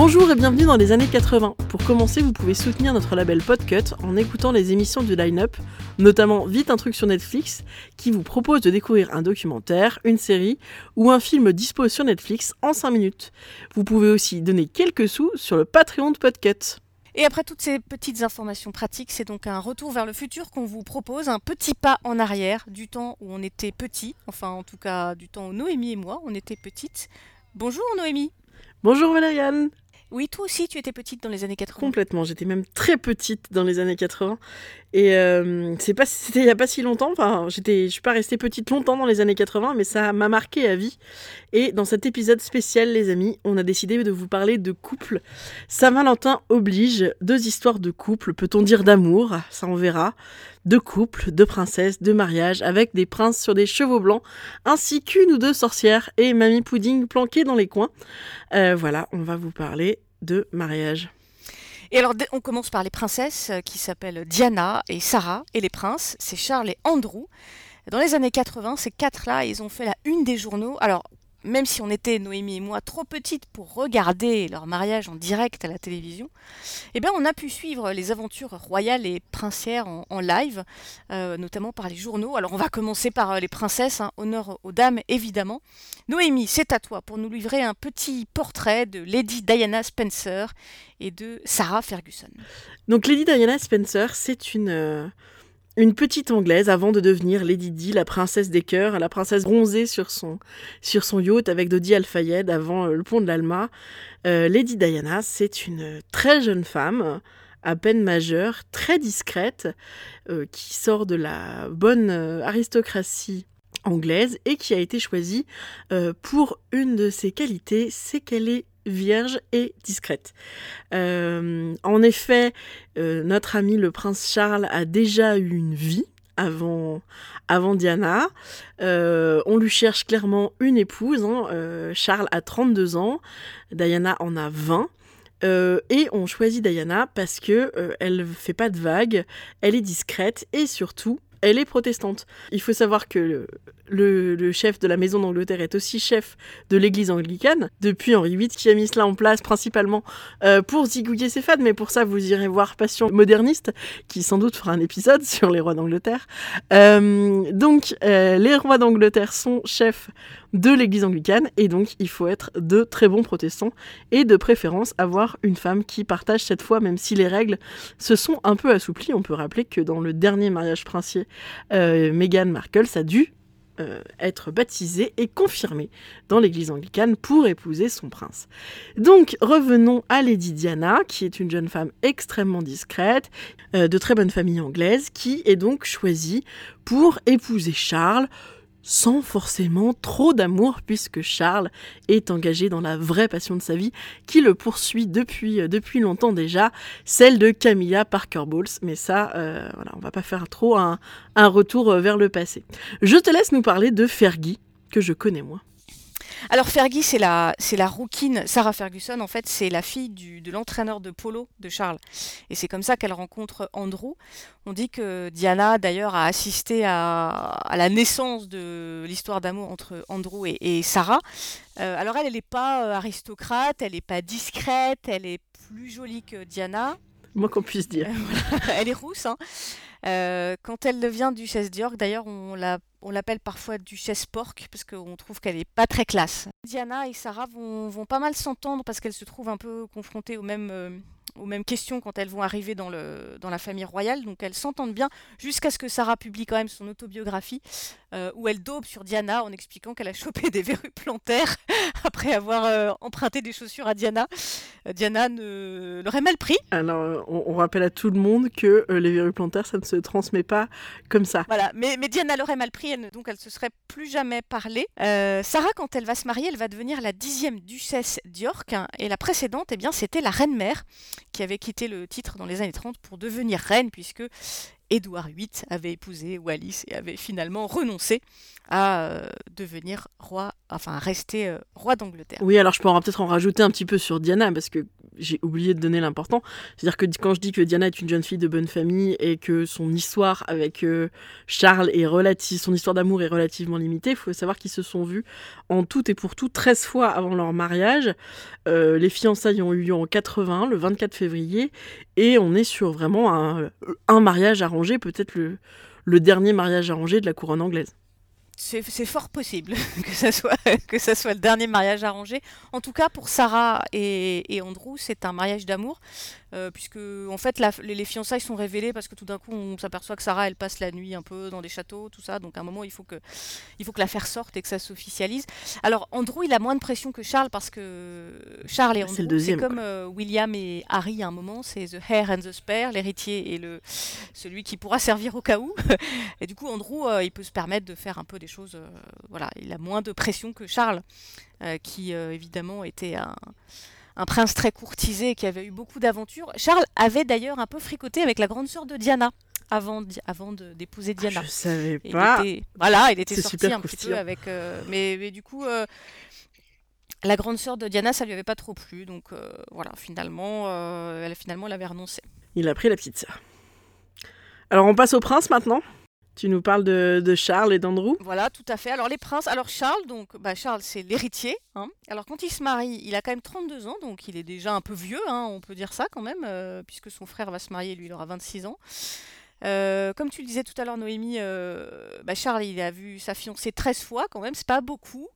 Bonjour et bienvenue dans les années 80. Pour commencer, vous pouvez soutenir notre label Podcut en écoutant les émissions du line-up, notamment Vite un truc sur Netflix, qui vous propose de découvrir un documentaire, une série ou un film dispo sur Netflix en 5 minutes. Vous pouvez aussi donner quelques sous sur le Patreon de Podcut. Et après toutes ces petites informations pratiques, c'est donc un retour vers le futur qu'on vous propose, un petit pas en arrière du temps où on était petit, enfin en tout cas du temps où Noémie et moi on était petites. Bonjour Noémie Bonjour Valériane Oui, toi aussi tu étais petite dans les années 80. Complètement, j'étais même très petite dans les années 80. Et euh, c'est pas, c'était il y a pas si longtemps. Enfin, j'étais, je suis pas restée petite longtemps dans les années 80, mais ça m'a marqué à vie. Et dans cet épisode spécial, les amis, on a décidé de vous parler de couple. Saint-Valentin oblige. Deux histoires de couple, peut-on dire d'amour? Ça on verra. De couple, de princesse, de mariage, avec des princes sur des chevaux blancs, ainsi qu'une ou deux sorcières et mamie pudding planquée dans les coins. Euh, voilà, on va vous parler de mariage. Et alors on commence par les princesses euh, qui s'appellent Diana et Sarah, et les princes, c'est Charles et Andrew. Dans les années 80, ces quatre-là, ils ont fait la une des journaux. Alors, même si on était, Noémie et moi, trop petites pour regarder leur mariage en direct à la télévision, eh bien, on a pu suivre les aventures royales et princières en, live, euh, notamment par les journaux. Alors, on va commencer par euh, les princesses, hein, honneur aux dames, évidemment. Noémie, c'est à toi pour nous livrer un petit portrait de Lady Diana Spencer et de Sarah Ferguson. Donc, Lady Diana Spencer, c'est une... euh, une petite anglaise avant de devenir Lady Di, la princesse des cœurs, la princesse bronzée sur son, yacht avec Dodi Al-Fayed avant euh, le pont de l'Alma. Euh, Lady Diana, c'est une très jeune femme, à peine majeure, très discrète, euh, qui sort de la bonne euh, aristocratie anglaise et qui a été choisie euh, pour une de ses qualités, c'est qu'elle est vierge et discrète. Euh, en effet, euh, notre ami le prince Charles a déjà eu une vie avant, avant Diana. Euh, on lui cherche clairement une épouse. hein. Charles a 32 ans, Diana en a 20. Euh, et on choisit Diana parce que euh, elle fait pas de vagues, elle est discrète et surtout elle est protestante. Il faut savoir que le, chef de la maison d'Angleterre est aussi chef de l'église anglicane depuis Henri VIII qui a mis cela en place principalement euh, pour zigouiller ses fans, mais pour ça vous irez voir Passion moderniste qui sans doute fera un épisode sur les rois d'Angleterre. Euh, donc euh, les rois d'Angleterre sont chefs de l'église anglicane et donc il faut être de très bons protestants et de préférence avoir une femme qui partage cette foi même si les règles se sont un peu assouplies. On peut rappeler que dans le dernier mariage princier, euh, Meghan Markle, ça a dû euh, être baptisé et confirmé dans l'église anglicane pour épouser son prince. Donc revenons à Lady Diana, qui est une jeune femme extrêmement discrète, euh, de très bonne famille anglaise, qui est donc choisie pour épouser Charles sans forcément trop d'amour, puisque Charles est engagé dans la vraie passion de sa vie, qui le poursuit depuis, euh, depuis longtemps déjà, celle de Camilla Parker Bowles. Mais ça, euh, voilà, on va pas faire trop un, un retour euh, vers le passé. Je te laisse nous parler de Fergie, que je connais moi. Alors Fergie, c'est la, c'est la rouquine. Sarah Ferguson, en fait, c'est la fille du, de l'entraîneur de polo de Charles. Et c'est comme ça qu'elle rencontre Andrew. On dit que Diana, d'ailleurs, a assisté à, à la naissance de l'histoire d'amour entre Andrew et, et Sarah. Euh, alors elle, elle n'est pas euh, aristocrate, elle n'est pas discrète, elle est plus jolie que Diana. Moi qu'on puisse dire. elle est rousse. hein. Euh, quand elle devient duchesse d'York, d'ailleurs, on la- on l'appelle parfois duchesse porc parce qu'on trouve qu'elle n'est pas très classe. Diana et Sarah vont, vont pas mal s'entendre parce qu'elles se trouvent un peu confrontées aux mêmes, euh, aux mêmes questions quand elles vont arriver dans, le, dans la famille royale. Donc elles s'entendent bien jusqu'à ce que Sarah publie quand même son autobiographie euh, où elle daube sur Diana en expliquant qu'elle a chopé des verrues plantaires après avoir euh, emprunté des chaussures à Diana. Euh, Diana ne l'aurait mal pris. Alors, on, on rappelle à tout le monde que les verrues plantaires, ça ne se transmet pas comme ça. Voilà, mais, mais Diana l'aurait mal pris, elle ne- donc elle se serait plus jamais parlé. Sarah, quand elle va se marier, elle va devenir la dixième duchesse d'York, hein, et la précédente, eh bien, c'était la reine-mère, qui avait quitté le titre dans les années 30 pour devenir reine, puisque Édouard VIII avait épousé Wallis et avait finalement renoncé à euh, devenir roi, enfin à rester euh, roi d'Angleterre. Oui, alors je en- peut-être en rajouter un petit peu sur Diana, parce que j'ai oublié de donner l'important. C'est-à-dire que quand je dis que Diana est une jeune fille de bonne famille et que son histoire avec euh, Charles est relative, son histoire d'amour est relativement limitée, il faut savoir qu'ils se sont vus en tout et pour tout 13 fois avant leur mariage. Les fiançailles ont eu lieu en 80, le 24 février, et on est sur vraiment un, un mariage arrangé, peut-être le, dernier mariage arrangé de la couronne anglaise c'est fort possible que ça, soit, que ça soit le dernier mariage arrangé. En tout cas, pour Sarah et Andrew, c'est un mariage d'amour, euh, puisque en fait les, fiançailles sont révélées parce que tout d'un coup on s'aperçoit que Sarah elle passe la nuit un peu dans des châteaux, tout ça. Donc à un moment il faut que il faut que l'affaire sorte et que ça s'officialise. Alors Andrew il a moins de pression que Charles parce que Charles et Andrew c'est comme euh, William et Harry à un moment, c'est the heir and the spare, l'héritier et le celui qui pourra servir au cas où. et du coup Andrew euh, il peut se permettre de faire un peu des choses, voilà, il a moins de pression que Charles qui évidemment était un un prince très courtisé qui avait eu beaucoup d'aventures. Charles avait d'ailleurs un peu fricoté avec la grande sœur de Diana avant, avant d'épouser ah, Diana. je savais pas. voilà, il était sorti un petit peu avec. Euh, mais, du coup, euh, la grande sœur de Diana, ça lui avait pas trop plu. Donc euh, voilà, finalement, elle, finalement, elle avait renoncé. Il a pris la petite sœur. Alors on passe au prince maintenant? Tu nous parles de, Charles et d'Andrew Voilà, tout à fait. Alors les princes, alors Charles, donc bah, Charles c'est l'héritier. Hein. Alors quand il se marie, il a quand même 32 ans, donc il est déjà un peu vieux, hein, on peut dire ça quand même, euh, puisque son frère va se marier, lui il aura 26 ans. Euh, comme tu le disais tout à l'heure, Noémie, euh, bah, Charles, il a vu sa fiancée 13 fois quand même, c'est pas beaucoup.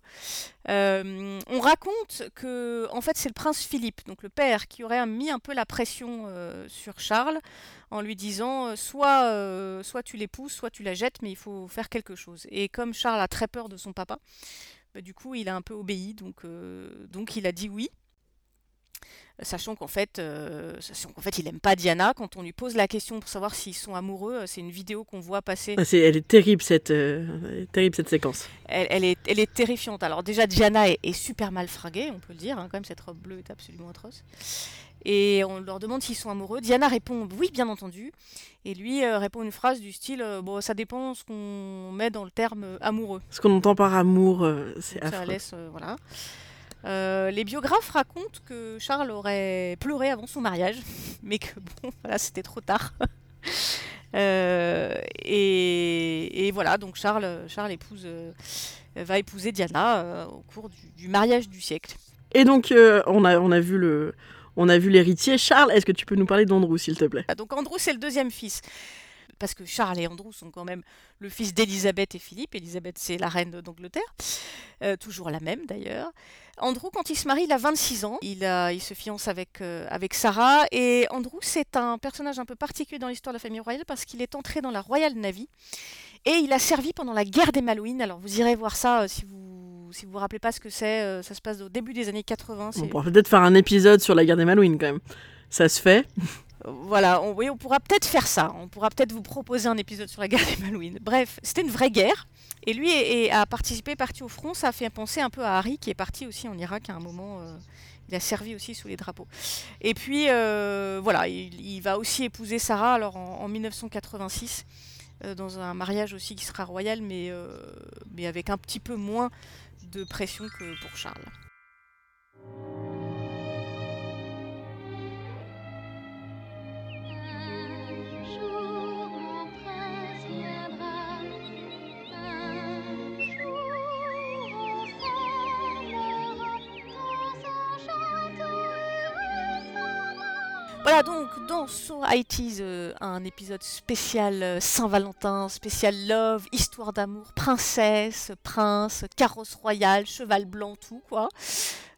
on raconte que, en fait, c'est le prince Philippe, donc le père, qui aurait mis un peu la pression sur Charles en lui disant euh, soit, euh, soit tu l'épouses, soit tu la jettes, mais il faut faire quelque chose. Et comme Charles a très peur de son papa, bah, du coup il a un peu obéi, euh, donc il a dit oui. Sachant qu'en fait, qu'en fait, il n'aime pas Diana. Quand on lui pose la question pour savoir s'ils sont amoureux, c'est une vidéo qu'on voit passer. Ah, elle est terrible cette, terrible cette séquence. Elle, est, elle est terrifiante. Alors déjà, Diana est, super mal fringuée, on peut le dire. Hein, quand même, cette robe bleue est absolument atroce et on leur demande s'ils sont amoureux. Diana répond oui, bien entendu. Et lui euh, répond une phrase du style euh, bon, ça dépend ce qu'on met dans le terme euh, amoureux. Ce qu'on entend par amour, c'est affreux. Ça laisse, voilà. Les biographes racontent que Charles aurait pleuré avant son mariage, mais que bon, voilà, c'était trop tard. et, voilà, donc Charles, Charles épouse, va épouser Diana au cours du, du, mariage du siècle. Et donc, on, a, on a vu le, on a vu l'héritier. Charles, est-ce que tu peux nous parler d'Andrew, s'il te plaît? Ah, Donc Andrew, c'est le deuxième fils. Parce que Charles et Andrew sont quand même le fils d'Élisabeth et Philippe. Élisabeth, c'est la reine d'Angleterre. Euh, toujours la même, d'ailleurs. Andrew, quand il se marie, il a 26 ans. Il, il se fiance avec, euh, avec Sarah. Et Andrew, c'est un personnage un peu particulier dans l'histoire de la famille royale parce qu'il est entré dans la Royal Navy. Et il a servi pendant la guerre des Malouines. Alors vous irez voir ça euh, si vous si vous vous rappelez pas ce que c'est, ça se passe au début des années 80. On pourra peut-être faire un épisode sur la guerre des Malouines quand même. Ça se fait. Voilà, on, oui, on pourra peut-être faire ça. On pourra peut-être vous proposer un épisode sur la guerre des Malouines. Bref, c'était une vraie guerre. Et lui a participé, parti au front. Ça a fait penser un peu à Harry, qui est parti aussi en Irak à un moment. Euh, il a servi aussi sous les drapeaux. Et puis, euh, voilà, il, va aussi épouser Sarah alors en, 1986, dans un mariage aussi qui sera royal, mais, mais avec un petit peu moins de pression que pour Charles. Voilà donc dans So IT euh, un épisode spécial euh, Saint-Valentin, spécial love, histoire d'amour, princesse, prince, carrosse royale, cheval blanc, tout quoi.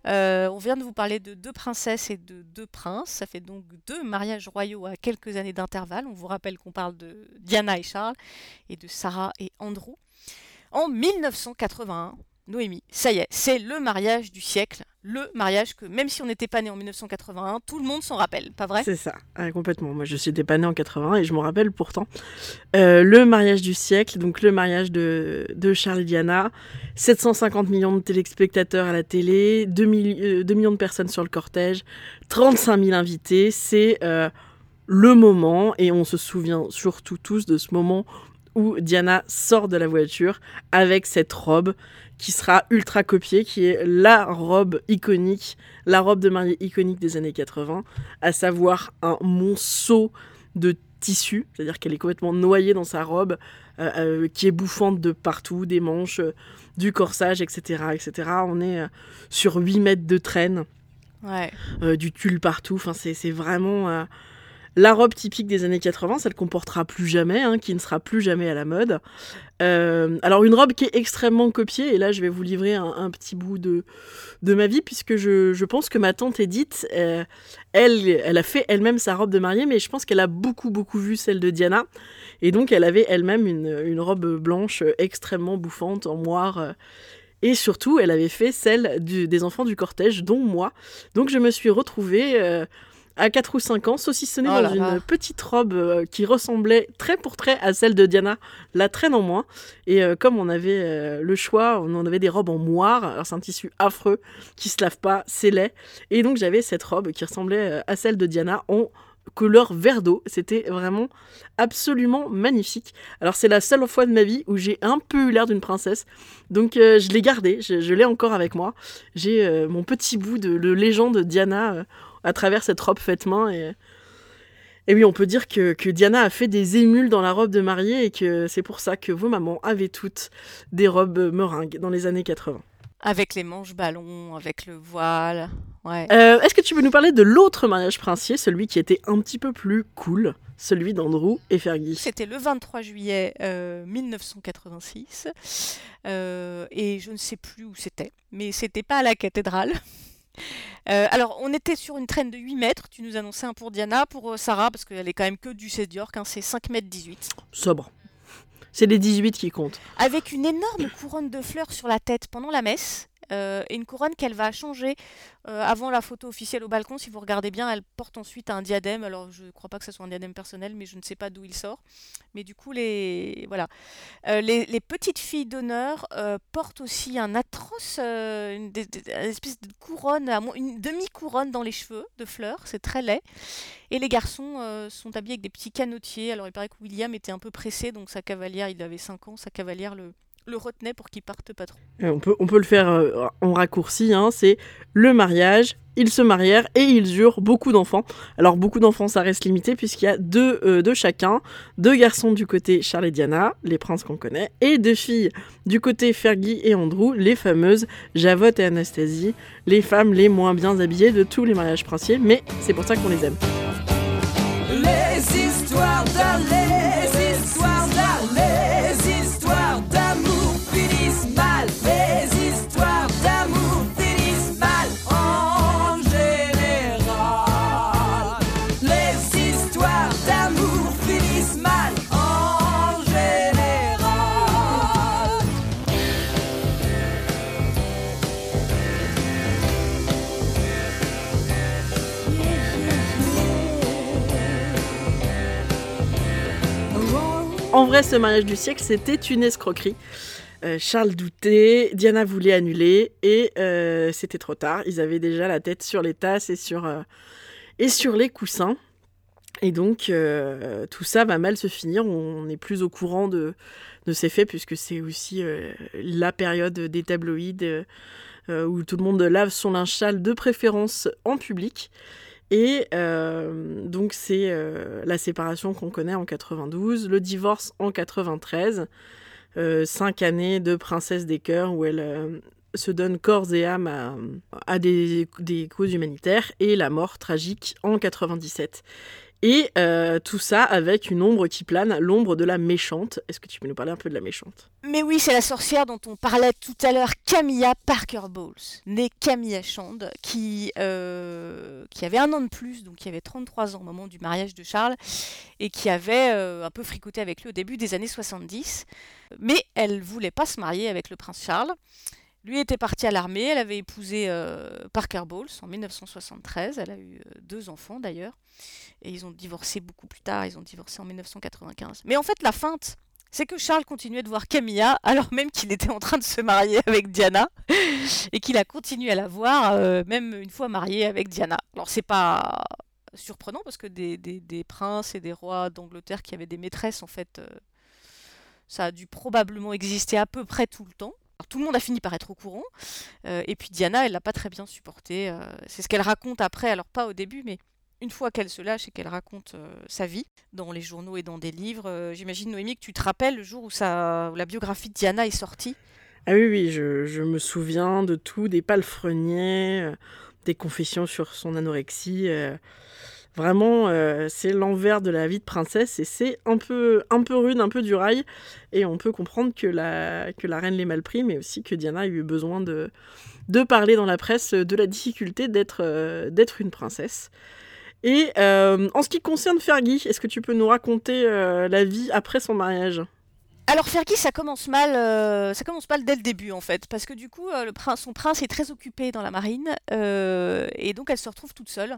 Euh, on vient de vous parler de deux princesses et de deux princes. Ça fait donc deux mariages royaux à quelques années d'intervalle. On vous rappelle qu'on parle de Diana et Charles et de Sarah et Andrew. En 1981, Noémie, ça y est, c'est le mariage du siècle. Le mariage que, même si on n'était pas né en 1981, tout le monde s'en rappelle, pas vrai? C'est ça, complètement. Moi, je suis pas né en 81 et je m'en rappelle pourtant. Euh, le mariage du siècle, donc le mariage de, Charles et Diana. 750 millions de téléspectateurs à la télé, 2, euh, millions de personnes sur le cortège, 35 000 invités. C'est euh, le moment, et on se souvient surtout tous de ce moment où Diana sort de la voiture avec cette robe qui sera ultra copiée, qui est la robe iconique, la robe de mariée iconique des années 80, à savoir un monceau de tissu, c'est-à-dire qu'elle est complètement noyée dans sa robe, euh, euh, qui est bouffante de partout, des manches, euh, du corsage, etc., etc. On est sur 8 mètres de traîne, du tulle partout, enfin, c'est vraiment la robe typique des années 80, celle qu'on portera plus jamais, hein, qui ne sera plus jamais à la mode. Euh, alors une robe qui est extrêmement copiée, et là je vais vous livrer un, petit bout de, de ma vie, puisque je, pense que ma tante Edith, euh, elle, elle a fait elle-même sa robe de mariée, mais je pense qu'elle a beaucoup beaucoup vu celle de Diana, et donc elle avait elle-même une, robe blanche extrêmement bouffante en moire. Euh, et surtout, elle avait fait celle des enfants du cortège, dont moi. Donc je me suis retrouvée à 4 ou 5 ans, saucissonnée oh dans une petite robe euh, qui ressemblait très pour très à celle de Diana, la traîne en moins. Et euh, comme on avait euh, le choix, on en avait des robes en moire, c'est un tissu affreux qui se lave pas, c'est laid. Et donc j'avais cette robe qui ressemblait à celle de Diana en couleur vert d'eau. C'était vraiment absolument magnifique. Alors c'est la seule fois de ma vie où j'ai un peu eu l'air d'une princesse. Donc je l'ai gardée, je, l'ai encore avec moi. J'ai mon petit bout de, de légende Diana à travers cette robe faite main. Et, et oui, on peut dire que, Diana a fait des émules dans la robe de mariée et que c'est pour ça que vos mamans avaient toutes des robes meringues dans les années 80. Avec les manches ballons, avec le voile. Ouais. Euh, est-ce que tu veux nous parler de l'autre mariage princier, celui qui était un petit peu plus cool, celui d'Andrew et Fergie? C'était le 23 juillet 1986. Euh, euh, et je ne sais plus où c'était, mais c'était pas à la cathédrale. Euh, alors, on était sur une traîne de 8 mètres. Tu nous annonçais un pour Diana, pour euh, Sarah, parce qu'elle est quand même que du 16 York, hein, c'est 5 mètres 18. Sobre. C'est les 18 qui comptent. Avec une énorme couronne de fleurs sur la tête pendant la messe. Euh, et une couronne qu'elle va changer euh, avant la photo officielle au balcon. Si vous regardez bien, elle porte ensuite un diadème. Alors, je ne crois pas que ce soit un diadème personnel, mais je ne sais pas d'où il sort. Mais du coup, les, voilà. Euh, les, petites filles d'honneur portent aussi un atroce, une, espèce de couronne, une demi-couronne dans les cheveux de fleurs. C'est très laid. Et les garçons sont habillés avec des petits canotiers. Alors, il paraît que William était un peu pressé, donc sa cavalière, il avait 5 ans, sa cavalière le le retenait pour qu'il parte pas trop. Euh, on peut, on peut le faire euh, en raccourci, hein, c'est le mariage, ils se marièrent et ils eurent beaucoup d'enfants. Alors beaucoup d'enfants, ça reste limité puisqu'il y a deux euh, de chacun, deux garçons du côté Charles et Diana, les princes qu'on connaît, et deux filles du côté Fergie et Andrew, les fameuses Javotte et Anastasie, les femmes les moins bien habillées de tous les mariages princiers, mais c'est pour ça qu'on les aime. En vrai, ce mariage du siècle, c'était une escroquerie. Euh, Charles doutait, Diana voulait annuler et euh, c'était trop tard. Ils avaient déjà la tête sur les tasses et sur, euh, les coussins. Et donc, tout ça va mal se finir. On n'est plus au courant de, de ces faits puisque c'est aussi la période des tabloïds où tout le monde lave son linge de préférence en public. Et euh, donc c'est euh, la séparation qu'on connaît en 92, le divorce en 93, euh, cinq années de princesse des cœurs où elle se donne corps et âme à, des, des, causes humanitaires et la mort tragique en 97. Et euh, tout ça avec une ombre qui plane, l'ombre de la méchante. Est-ce que tu peux nous parler un peu de la méchante? Mais oui, c'est la sorcière dont on parlait tout à l'heure, Camilla Parker Bowles, née Camilla Shand, qui, euh, qui avait un an de plus, donc qui avait 33 ans au moment du mariage de Charles, et qui avait euh, un peu fricoté avec lui au début des années 70. Mais elle voulait pas se marier avec le prince Charles. Lui était parti à l'armée, elle avait épousé Parker Bowles en 1973, elle a eu deux enfants d'ailleurs. Et ils ont divorcé beaucoup plus tard, ils ont divorcé en 1995. Mais en fait, la feinte, c'est que Charles continuait de voir Camilla alors même qu'il était en train de se marier avec Diana et qu'il a continué à la voir euh, même une fois marié avec Diana. Alors c'est pas surprenant parce que des, des, princes et des rois d'Angleterre qui avaient des maîtresses en fait euh, Ça a dû probablement exister à peu près tout le temps. Tout le monde a fini par être au courant. et puis Diana, elle l'a pas très bien supporté. c'est ce qu'elle raconte après, alors pas au début, mais une fois qu'elle se lâche et qu'elle raconte sa vie dans les journaux et dans des livres. J'imagine, Noémie, que tu te rappelles le jour où, la biographie de Diana est sortie? Ah oui, oui, je, me souviens de tout, des palefreniers, des confessions sur son anorexie. Vraiment, c'est l'envers de la vie de princesse et c'est un peu, un peu rude, un peu du rail. Et on peut comprendre que la, que la reine l'ait mal pris, mais aussi que Diana a eu besoin de, de parler dans la presse de la difficulté d'être d'être une princesse. Et euh, en ce qui concerne Fergie, est-ce que tu peux nous raconter euh, la vie après son mariage? Alors Fergie, ça commence mal, euh, ça commence mal dès le début en fait, parce que du coup, son prince est très occupé dans la marine, et donc elle se retrouve toute seule.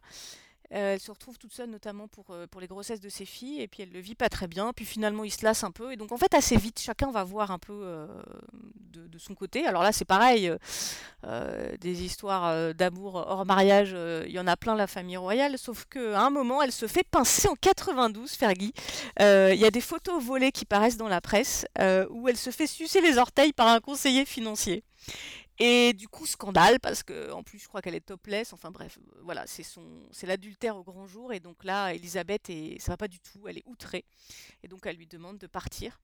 Euh, elle se retrouve toute seule, notamment pour, euh, pour les grossesses de ses filles, et puis elle le vit pas très bien. Puis finalement, il se lasse un peu. Et donc, en fait, assez vite, chacun va voir un peu euh, de, son côté. Alors là, c'est pareil, des histoires d'amour hors mariage, il y en a plein, la famille royale. Sauf qu'à un moment, elle se fait pincer en 92, Fergie. Il y a des photos volées qui paraissent dans la presse où elle se fait sucer les orteils par un conseiller financier. Et du coup, scandale, parce que en plus, je crois qu'elle est topless. Enfin bref, euh, voilà, c'est son, c'est l'adultère au grand jour. Et donc là, Elisabeth, et ça va pas du tout. Elle est outrée. Et donc, elle lui demande de partir.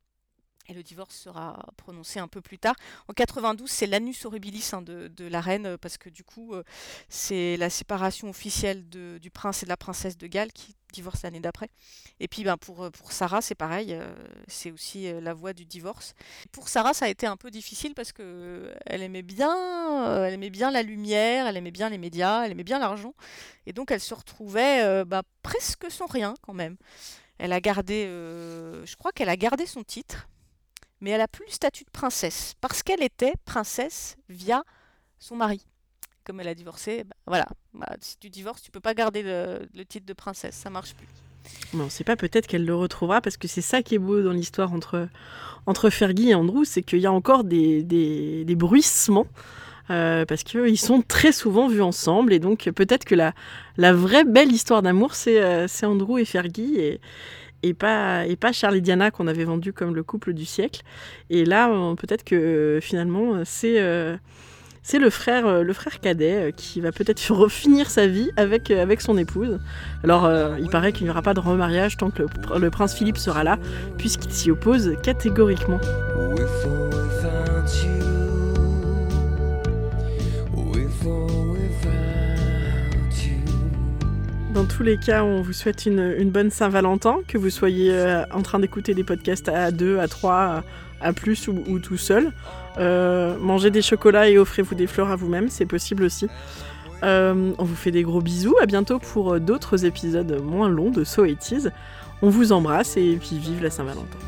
Et le divorce sera prononcé un peu plus tard. En 92, c'est l'anus horribilis hein, de, la reine, parce que du coup, euh, c'est la séparation officielle du prince et de la princesse de Galles qui divorce l'année d'après. Et puis ben, pour, pour Sarah, c'est pareil, euh, c'est aussi euh, la voie du divorce. Pour Sarah, ça a été un peu difficile parce que elle aimait bien, elle aimait bien la lumière, elle aimait bien les médias, elle aimait bien l'argent. Et donc elle se retrouvait bah, presque sans rien quand même. Elle a gardé, je crois qu'elle a gardé son titre mais elle a plus le statut de princesse parce qu'elle était princesse via son mari. Comme elle a divorcé, bah, voilà. Bah, si tu divorces, tu peux pas garder le, titre de princesse, ça marche plus. On ne sait pas, peut-être qu'elle le retrouvera, parce que c'est ça qui est beau dans l'histoire entre, entre Fergie et Andrew, c'est qu'il y a encore des, des, des bruissements, euh, parce qu'ils sont très souvent vus ensemble, et donc peut-être que la, la vraie belle histoire d'amour, c'est euh, Andrew et Fergie, et, et pas, et pas Charlie Diana qu'on avait vendu comme le couple du siècle. Et là, peut-être que finalement, c'est euh, c'est le frère, euh, le frère cadet euh, qui va peut-être refinir sa vie avec, avec son épouse. Alors, il paraît qu'il n'y aura pas de remariage tant que le prince Philippe sera là, puisqu'il s'y oppose catégoriquement. Dans tous les cas, on vous souhaite une, bonne Saint-Valentin, que vous soyez euh, en train d'écouter des podcasts à deux, à trois, à plus ou, tout seul. Euh, mangez des chocolats et offrez-vous des fleurs à vous-même, c'est possible aussi. Euh, on vous fait des gros bisous, à bientôt pour d'autres épisodes moins longs de So It On vous embrasse et puis vive la Saint-Valentin.